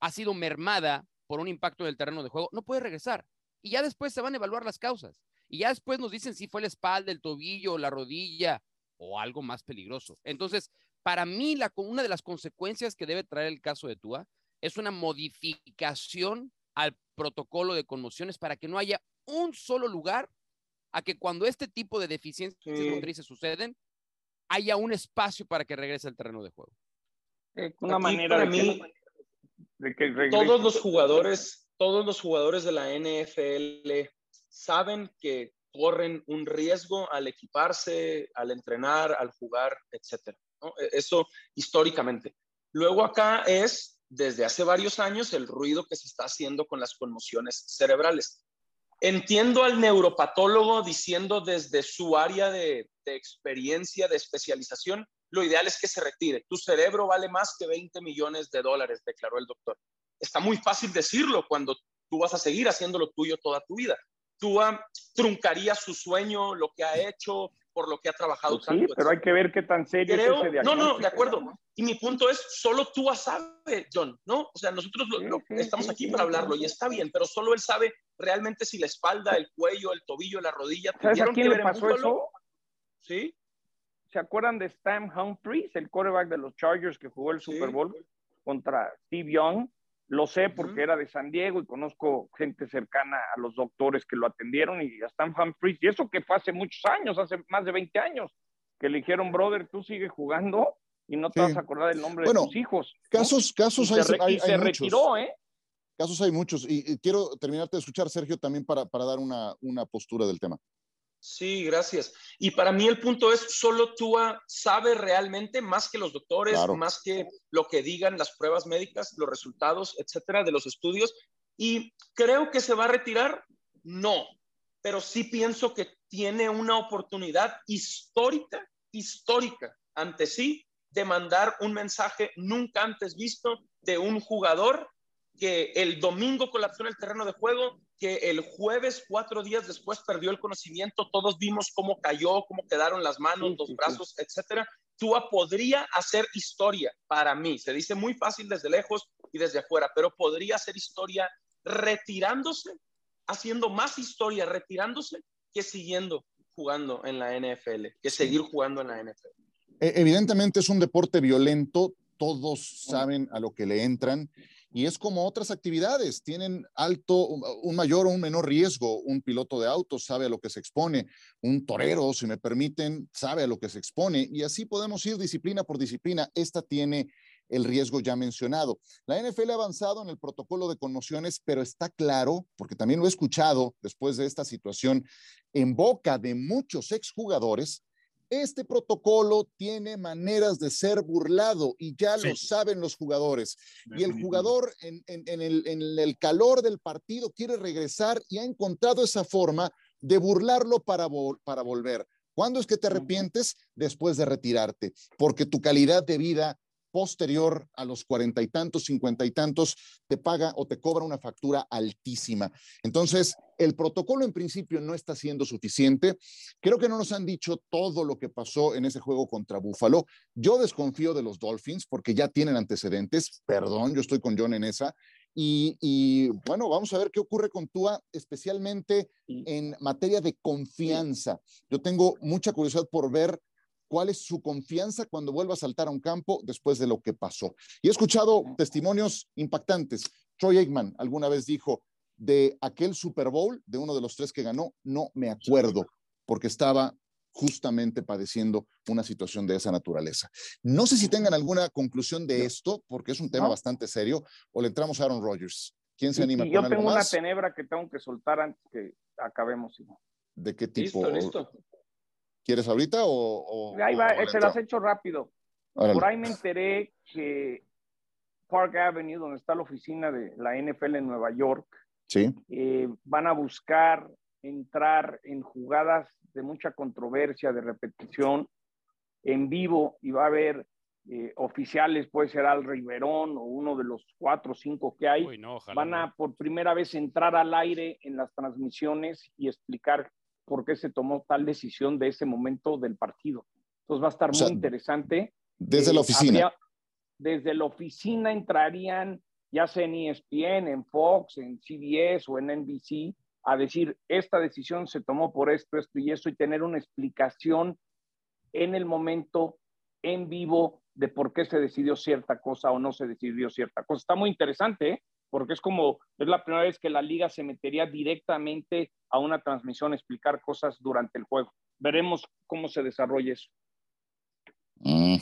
ha sido mermada por un impacto en el terreno de juego, no puede regresar. Y ya después se van a evaluar las causas. Y ya después nos dicen si fue la espalda, el tobillo, la rodilla o algo más peligroso. Entonces, para mí, la, una de las consecuencias que debe traer el caso de Tua es una modificación al protocolo de conmociones para que no haya un solo lugar a que cuando este tipo de deficiencias motrices suceden, haya un espacio para que regrese al terreno de juego. Eh, una manera de, mí, que, todos los jugadores, todos los jugadores de la NFL saben que corren un riesgo al equiparse, al entrenar, al jugar, etcétera. E-, eso históricamente. Luego acá es, desde hace varios años, el ruido que se está haciendo con las conmociones cerebrales. Entiendo al neuropatólogo diciendo desde su área de, experiencia, de especialización, lo ideal es que se retire. Tu cerebro vale más que 20 millones de dólares, declaró el doctor. Está muy fácil decirlo cuando tú vas a seguir haciendo lo tuyo toda tu vida. Tú truncarías su sueño, lo que ha hecho, por lo que ha trabajado pues sí, pero hay que ver qué tan serio es ese No, no, de acuerdo. Y mi punto es, solo tú sabes, John, ¿no? O sea, nosotros estamos aquí para hablarlo y está bien, pero solo él sabe realmente si la espalda, el cuello, el tobillo, la rodilla. ¿Sabes a quién le pasó eso? Sí. ¿Se acuerdan de Stan Humphries, el quarterback de los Chargers que jugó el Super Bowl contra Steve Young? Lo sé porque era de San Diego y conozco gente cercana a los doctores que lo atendieron y a Stan Humphries. Y eso que fue hace muchos años, hace más de 20 años, que le dijeron, brother, tú sigues jugando y no te vas a acordar el nombre de tus hijos. Casos, casos hay, hay, se retiró, ¿eh? Casos hay muchos. Y, quiero terminarte de escuchar, Sergio, también para, para dar una, una postura del tema. Sí, gracias. Y para mí el punto es, solo tú sabe realmente más que los doctores, más que lo que digan las pruebas médicas, los resultados, etcétera, de los estudios. Y creo que se va a retirar, no, pero sí pienso que tiene una oportunidad histórica, histórica ante sí de mandar un mensaje nunca antes visto de un jugador que el domingo colapsó en el terreno de juego, que el jueves, cuatro días después, perdió el conocimiento. Todos vimos cómo cayó, cómo quedaron las manos, los brazos, etcétera. Tua podría hacer historia para mí. Se dice muy fácil desde lejos y desde afuera, pero podría hacer historia retirándose, haciendo más historia retirándose que siguiendo jugando en la NFL, que seguir jugando en la NFL. E, evidentemente es un deporte violento, todos saben a lo que le entran y es como otras actividades, tienen alto, un mayor o un menor riesgo. Un piloto de autos sabe a lo que se expone, un torero, si me permiten, sabe a lo que se expone y así podemos ir disciplina por disciplina. Esta tiene el riesgo ya mencionado. La NFL ha avanzado en el protocolo de conmociones, pero está claro, porque también lo he escuchado después de esta situación, en boca de muchos exjugadores, este protocolo tiene maneras de ser burlado y ya lo saben los jugadores. Y el jugador en, el, calor del partido quiere regresar y ha encontrado esa forma de burlarlo para, para volver. ¿Cuándo es que te arrepientes? Después de retirarte, porque tu calidad de vida posterior a los cuarenta y tantos, cincuenta y tantos, te paga o te cobra una factura altísima. Entonces, el protocolo en principio no está siendo suficiente. Creo que no nos han dicho todo lo que pasó en ese juego contra Buffalo. Yo desconfío de los Dolphins porque ya tienen antecedentes. Perdón, yo estoy con John en esa. Y, y, bueno, vamos a ver qué ocurre con Tua, especialmente en materia de confianza. Yo tengo mucha curiosidad por ver cuál es su confianza cuando vuelva a saltar a un campo después de lo que pasó. Y he escuchado testimonios impactantes. Troy Aikman alguna vez dijo, de aquel Super Bowl, de uno de los tres que ganó, no me acuerdo, porque estaba justamente padeciendo una situación de esa naturaleza. No sé si tengan alguna conclusión de esto, porque es un tema bastante serio, o le entramos a Aaron Rodgers. ¿Quién se anima? yo tengo una tenebra que tengo que soltar antes que acabemos. ¿De qué tipo? listo. ¿Quieres ahorita o...? ahí va, se las hecho rápido. Por ahí me enteré que Park Avenue, donde está la oficina de la NFL en Nueva York, sí. Eh, van a buscar entrar en jugadas de mucha controversia, de repetición, en vivo, y va a haber eh, oficiales, puede ser Al Riverón o uno de los cuatro o cinco que hay, van a por primera vez entrar al aire en las transmisiones y explicar por qué se tomó tal decisión de ese momento del partido. Entonces va a estar muy interesante. Desde la eh, oficina. desde la oficina entrarían, ya sea en ESPN, en Fox, en CBS o en NBC, a decir, esta decisión se tomó por esto, esto y eso, y tener una explicación en el momento, en vivo, de por qué se decidió cierta cosa o no se decidió cierta cosa. Está muy interesante, ¿eh? porque es como, es la primera vez que la liga se metería directamente a una transmisión a explicar cosas durante el juego. Veremos cómo se desarrolla eso. Mm,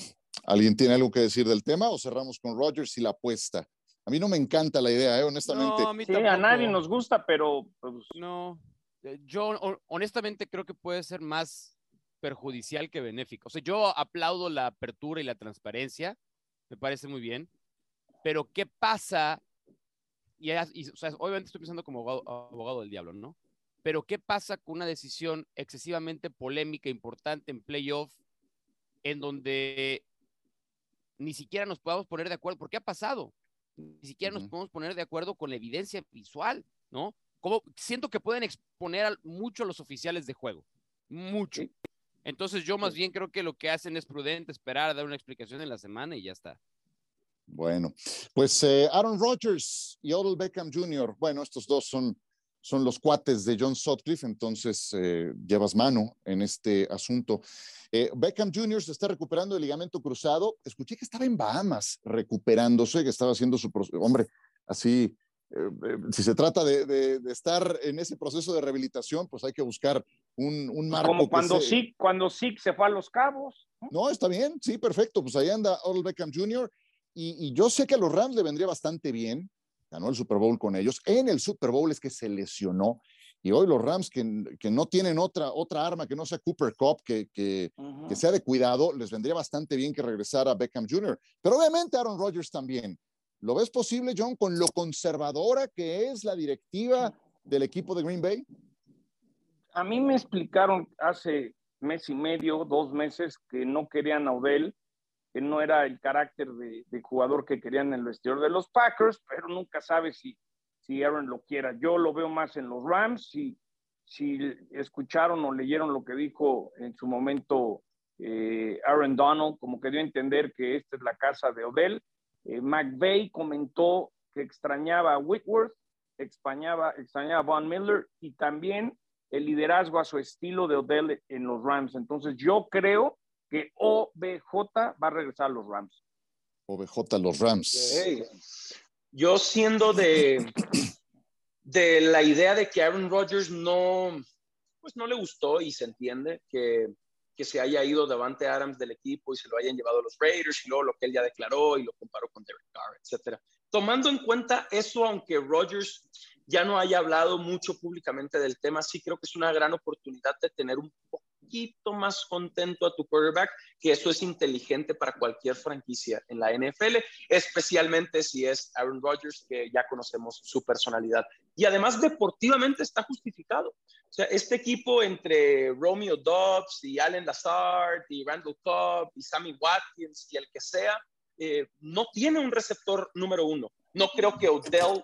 ¿Alguien tiene algo que decir del tema o cerramos con Rogers y la apuesta? A mí no me encanta la idea, ¿eh? honestamente. No, a, mí sí, a nadie nos gusta, pero... Pues, no, eh, yo honestamente creo que puede ser más perjudicial que benéfico. O sea, yo aplaudo la apertura y la transparencia, me parece muy bien, pero ¿qué pasa y, o sea, obviamente estoy pensando como abogado, del diablo, ¿no? Pero ¿qué pasa con una decisión excesivamente polémica, importante en playoff, en donde ni siquiera nos podamos poner de acuerdo? ¿Por qué ha pasado? Ni siquiera nos podemos poner de acuerdo con la evidencia visual, ¿no? Como siento que pueden exponer mucho a los oficiales de juego, mucho. Entonces yo más bien creo que lo que hacen es prudente esperar, dar una explicación en la semana y ya está. Bueno, pues eh, Aaron Rodgers y Odell Beckham Jr., bueno, estos dos son, son los cuates de John Sutcliffe, entonces eh, llevas mano en este asunto. Eh, Beckham Jr. se está recuperando del ligamento cruzado. Escuché que estaba en Bahamas recuperándose, que estaba haciendo su hombre, así. si se trata de, de, estar en ese proceso de rehabilitación, pues hay que buscar un, un Pues marco. como cuando se- cuando se fue a los cabos. ¿no? Está bien, sí, perfecto. Pues ahí anda Odell Beckham Jr. Y, y yo sé que a los Rams le vendría bastante bien. Ganó el Super Bowl con ellos. En el Super Bowl es que se lesionó. Y hoy los Rams, que, que no tienen otra, otra arma que no sea Cooper Cup, que, que, sea de cuidado, les vendría bastante bien que regresara Beckham Jr. Pero obviamente Aaron Rodgers también. ¿Lo ves posible, John, con lo conservadora que es la directiva del equipo de Green Bay? A mí me explicaron hace mes y medio, dos meses, que no querían a Odell, que no era el carácter de, de jugador que querían en el vestidor de los Packers, pero nunca sabe si, si Aaron lo quiera. Yo lo veo más en los Rams. Si, si escucharon o leyeron lo que dijo en su momento eh, Aaron Donald, como que dio a entender que esta es la casa de Odell. Eh, McVeigh comentó que extrañaba a Whitworth, extrañaba, extrañaba a Von Miller y también el liderazgo a su estilo de Odell en los Rams. Entonces yo creo que OBJ va a regresar a los Rams. OBJ, los Rams. Yo siendo de, de la idea de que Aaron Rodgers no, pues no le gustó y se entiende que, que se haya ido Davante Adams del equipo y se lo hayan llevado a los Raiders y luego lo que él ya declaró y lo comparó con Derek Carr, etcétera. Tomando en cuenta eso, aunque Rodgers ya no haya hablado mucho públicamente del tema, sí creo que es una gran oportunidad de tener un poquito más contento a tu quarterback, que eso es inteligente para cualquier franquicia en la NFL, especialmente si es Aaron Rodgers, que ya conocemos su personalidad. Y además deportivamente está justificado. O sea, este equipo entre Romeo Dobbs y Allen Lazard y Randall Cobb y Sammy Watkins y el que sea, eh, no tiene un receptor número uno. No creo que Odell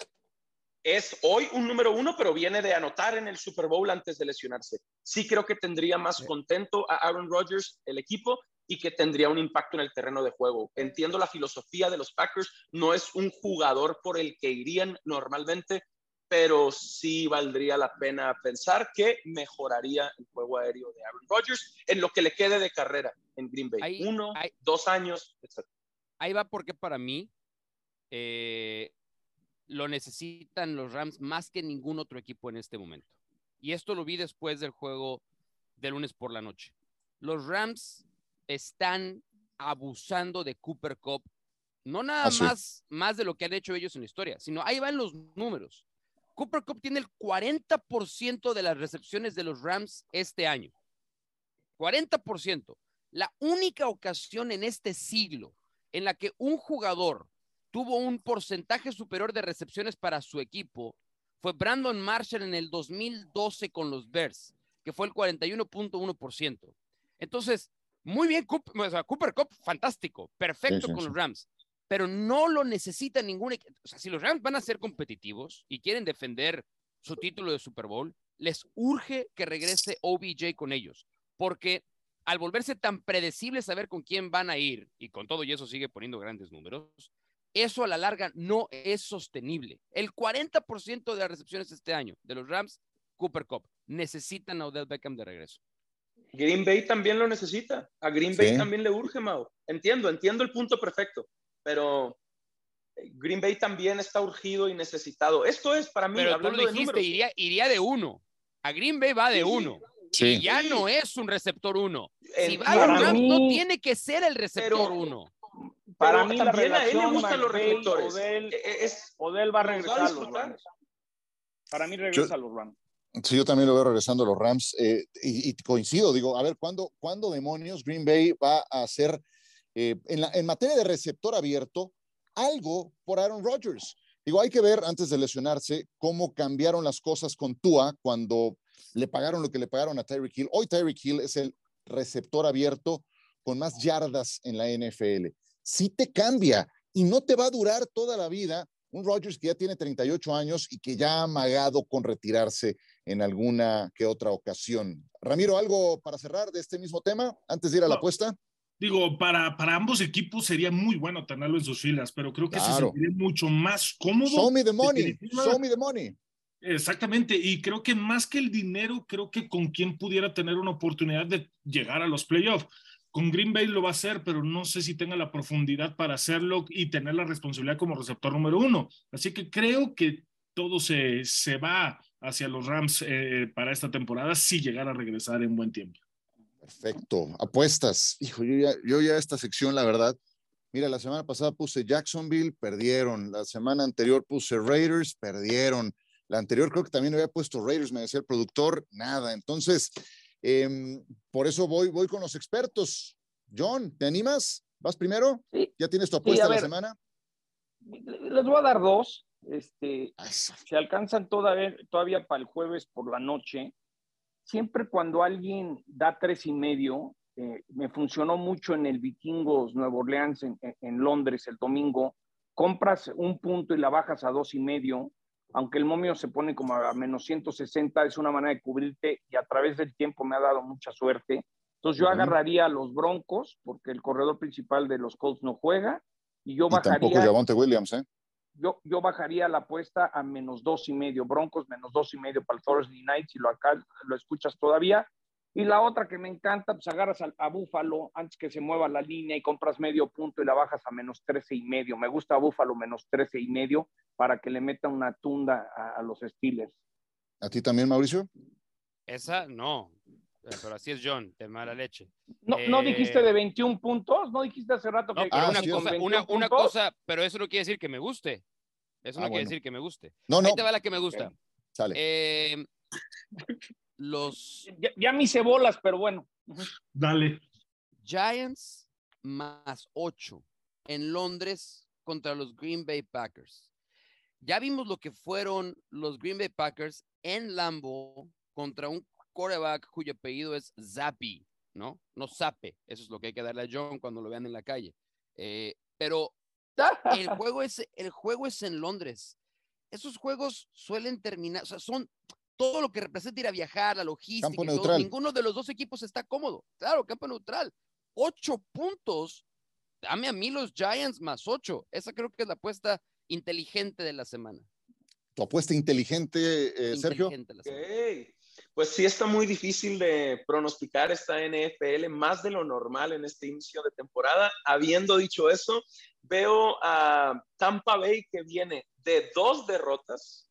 es hoy un número uno, pero viene de anotar en el Super Bowl antes de lesionarse. Sí creo que tendría más contento a Aaron Rodgers, el equipo, y que tendría un impacto en el terreno de juego. Entiendo la filosofía de los Packers, no es un jugador por el que irían normalmente, pero sí valdría la pena pensar que mejoraría el juego aéreo de Aaron Rodgers en lo que le quede de carrera en Green Bay. Ahí- Uno, ahí- dos años, etc. Ahí va porque para mí eh, lo necesitan los Rams más que ningún otro equipo en este momento. Y esto lo vi después del juego de lunes por la noche. Los Rams están abusando de Cooper Cup, no nada más, más de lo que han hecho ellos en la historia, sino ahí van los números. Cooper Cup tiene el 40% de las recepciones de los Rams este año. 40%. La única ocasión en este siglo en la que un jugador tuvo un porcentaje superior de recepciones para su equipo fue Brandon Marshall en el 2012 con los Bears, que fue el 41.1%. Entonces, muy bien, Cooper, o sea, Cooper Cup, fantástico, perfecto Sí, sí, con sí. los Rams, pero no lo necesita ningún equipo. O sea, si los Rams van a ser competitivos y quieren defender su título de Super Bowl, les urge que regrese OBJ con ellos, porque al volverse tan predecible saber con quién van a ir, y con todo y eso sigue poniendo grandes números, eso a la larga no es sostenible. El 40% de las recepciones este año de los Rams, Cooper Cup, necesitan a Odell Beckham de regreso. Green Bay también lo necesita. A Green Bay Sí. también le urge, Mau. Entiendo, entiendo el punto perfecto, pero eh, Green Bay también está urgido y necesitado. Esto es para mí, Pero tú hablando lo de dijiste, números. iría, iría de uno. A Green Bay va de Sí, uno. Sí. Y ya no es un receptor uno. Si va a Rams, no mí- tiene que ser el receptor Pero- uno. Para mí la también a él le gustan los reflectores. Odell, Eh, eh, es- Odell va a los va a regresar a los. Rams. Para mí regresa a los Rams. Sí, yo también lo veo regresando a los Rams eh, y, y coincido, digo, a ver, ¿cuándo, ¿cuándo demonios Green Bay va a hacer eh, en, la- en materia de receptor abierto algo por Aaron Rodgers? Digo, hay que ver antes de lesionarse cómo cambiaron las cosas con Tua cuando le pagaron lo que le pagaron a Tyreek Hill. Hoy Tyreek Hill es el receptor abierto con más yardas en la NFL. Sí te cambia y no te va a durar toda la vida un Rodgers que ya tiene 38 años y que ya ha amagado con retirarse en alguna que otra ocasión. Ramiro, ¿algo para cerrar de este mismo tema antes de ir a la No. apuesta? Digo, para, para ambos equipos sería muy bueno tenerlo en sus filas, pero creo que se Claro. sentiría mucho más cómodo. Show me the money, show me the money. Exactamente, y creo que más que el dinero, creo que con quien pudiera tener una oportunidad de llegar a los playoffs. Con Green Bay lo va a hacer, pero no sé si tenga la profundidad para hacerlo y tener la responsabilidad como receptor número uno. Así que creo que todo se, se va hacia los Rams eh, para esta temporada si llegara a regresar en buen tiempo. Perfecto. Apuestas. Hijo, yo ya, yo ya esta sección, la verdad, mira, la semana pasada puse Jacksonville, perdieron. La semana anterior puse Raiders, perdieron. La anterior creo que también había puesto Raiders, me decía el productor, nada. Entonces, em, por eso voy, voy con los expertos. John, ¿te animas? ¿Vas primero? Sí. ¿Ya tienes tu apuesta Sí, a de la semana? Les voy a dar dos. Este, Eso. se alcanzan todavía, todavía para el jueves por la noche. Siempre cuando alguien da tres y medio, eh, me funcionó mucho en el Vikingos Nueva Orleans en- en Londres el domingo. Compras un punto y la bajas a dos y medio, aunque el momio se pone como a menos 160, es una manera de cubrirte y a través del tiempo me ha dado mucha suerte. Entonces yo agarraría a los Broncos, porque el corredor principal de los Colts no juega, y yo Y tampoco bajaría Javonte Williams, ¿eh? yo, yo bajaría la apuesta a menos dos y medio, Broncos menos dos y medio para el Thursday Night, si lo acá lo escuchas todavía. Y la otra que me encanta, pues agarras a, a Búfalo antes que se mueva la línea y compras medio punto y la bajas a menos trece y medio. Me gusta Búfalo menos trece y medio para que le meta una tunda a, a los Steelers. ¿A ti también, Mauricio? Esa no, Eh, pero así es John, de mala leche. No, ¿No Eh, dijiste de 21 puntos? ¿No dijiste hace rato No, que pero Ah, una, sí, cosa, una, 21 una puntos? cosa, pero eso no quiere decir que me guste. Eso Ah, no quiere decir que me guste. No, no, Ahí te va la que me gusta. sale. Eh, los Ya, ya me hice bolas, pero bueno. Dale. Giants más 8 en Londres contra los Green Bay Packers. Ya vimos lo que fueron los Green Bay Packers en Lambo contra un quarterback cuyo apellido es Zappi, ¿no? No Zappe. Eso es lo que hay que darle a John cuando lo vean en la calle. Eh, pero el juego es el juego es en Londres. Esos juegos suelen terminar, o sea, son todo lo que representa ir a viajar, la logística, Campo todo, ninguno de los dos equipos está cómodo. Claro, campo neutral. Ocho puntos. Dame a mí los Giants más ocho. Esa creo que es la apuesta inteligente de la semana. Tu apuesta inteligente, eh, Sergio. Inteligente de la semana. Ok. Pues sí está muy difícil de pronosticar esta NFL, más de lo normal en este inicio de temporada. Habiendo dicho eso, veo a Tampa Bay que viene de dos derrotas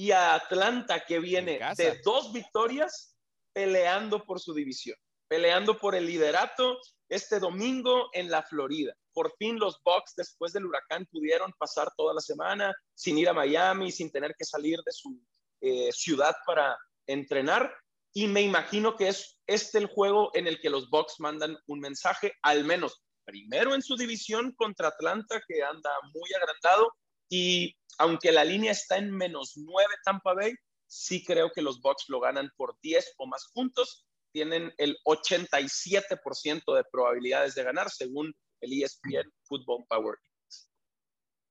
y a Atlanta que viene de dos victorias peleando por su división, peleando por el liderato este domingo en la Florida. Por fin los Bucks después del huracán pudieron pasar toda la semana sin ir a Miami, sin tener que salir de su eh, ciudad para entrenar. Y me imagino que es este el juego en el que los Bucks mandan un mensaje, al menos primero en su división contra Atlanta, que anda muy agrandado. Y aunque la línea está en menos 9 Tampa Bay, sí creo que los Bucks lo ganan por 10 o más puntos. Tienen el 87% de probabilidades de ganar, según el ESPN Football Power.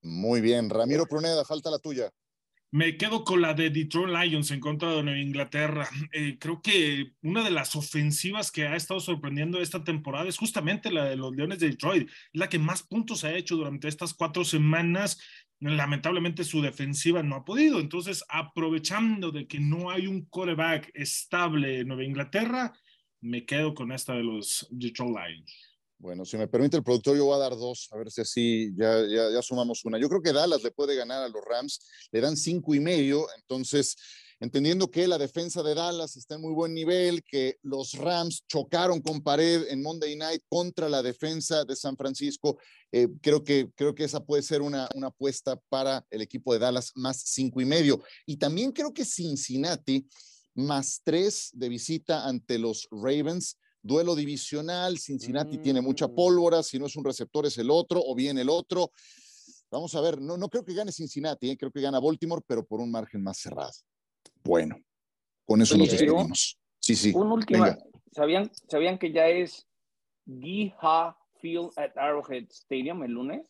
Muy bien. Ramiro Pruneda, falta la tuya. Me quedo con la de Detroit Lions en contra de Nueva Inglaterra. Eh, creo que una de las ofensivas que ha estado sorprendiendo esta temporada es justamente la de los Leones de Detroit, la que más puntos ha hecho durante estas cuatro semanas. Lamentablemente su defensiva no ha podido. Entonces, aprovechando de que no hay un quarterback estable en Nueva Inglaterra, me quedo con esta de los Detroit Lions. Bueno, si me permite el productor, yo voy a dar dos, a ver si así ya, ya, ya sumamos una. Yo creo que Dallas le puede ganar a los Rams, le dan cinco y medio, entonces, entendiendo que la defensa de Dallas está en muy buen nivel, que los Rams chocaron con pared en Monday Night contra la defensa de San Francisco, eh, creo, que, creo que esa puede ser una, una apuesta para el equipo de Dallas más cinco y medio. Y también creo que Cincinnati más tres de visita ante los Ravens duelo divisional, Cincinnati Mm. tiene mucha pólvora, si no es un receptor es el otro o bien el otro. Vamos a ver, no, no creo que gane Cincinnati, ¿eh? creo que gana Baltimore, pero por un margen más cerrado. Bueno, con eso Oye, nos despedimos. Sí, sí. Una última. venga. ¿Sabían, ¿Sabían que ya es Giha Field at Arrowhead Stadium el lunes?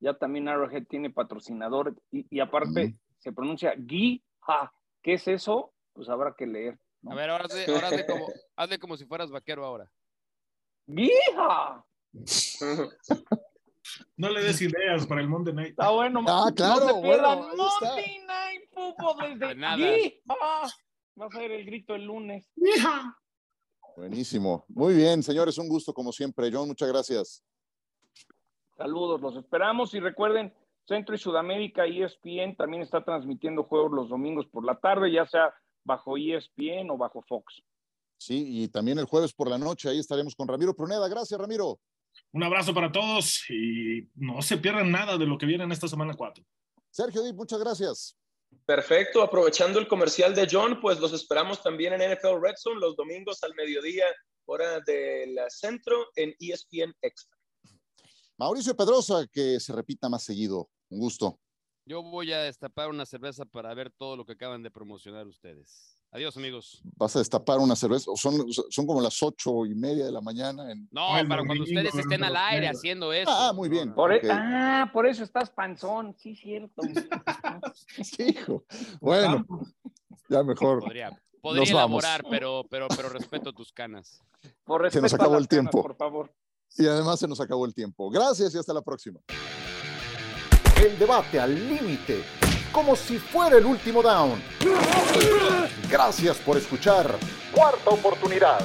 Ya también Arrowhead tiene patrocinador y, y aparte se pronuncia Giha. ¿Qué es eso? Pues habrá que leer. ¿no? A ver, ahora, hazle, ahora hazle como, hazle como si fueras vaquero ahora. ¡Giha! No le des ideas para el Monday Night. Está bueno. Ah, claro, No se pierdan bueno. Monday Football desde De nada. Giha. Va a ser el grito el lunes. Buenísimo. Muy bien, señores, un gusto como siempre. John, muchas gracias. Saludos, los esperamos y recuerden, Centro y Sudamérica, ESPN también está transmitiendo juegos los domingos por la tarde, ya sea bajo ESPN o bajo Fox. Sí, y también el jueves por la noche, ahí estaremos con Ramiro Pruneda. Gracias, Ramiro. Un abrazo para todos y no se pierdan nada de lo que viene en esta semana 4. Sergio Dip, muchas gracias. Perfecto, aprovechando el comercial de John, pues los esperamos también en NFL Red Zone los domingos al mediodía, hora del centro, en ESPN Extra. Mauricio Pedrosa, que se repita más seguido. Un gusto. Yo voy a destapar una cerveza para ver todo lo que acaban de promocionar ustedes. Adiós, amigos. ¿Vas a destapar una cerveza? Son, son como las ocho y media de la mañana. En... No, para cuando ustedes estén al aire haciendo eso. Ah, muy bien. Por e- Ah, por eso estás panzón. Sí, cierto. Hijo. Bueno, ya mejor. Podría, podría elaborar, pero, pero, pero respeto tus canas. Por se nos acabó el tiempo. por favor. Y además se nos acabó el tiempo. Gracias y hasta la próxima. El debate al límite como si fuera el último down. Gracias por escuchar. Cuarta oportunidad.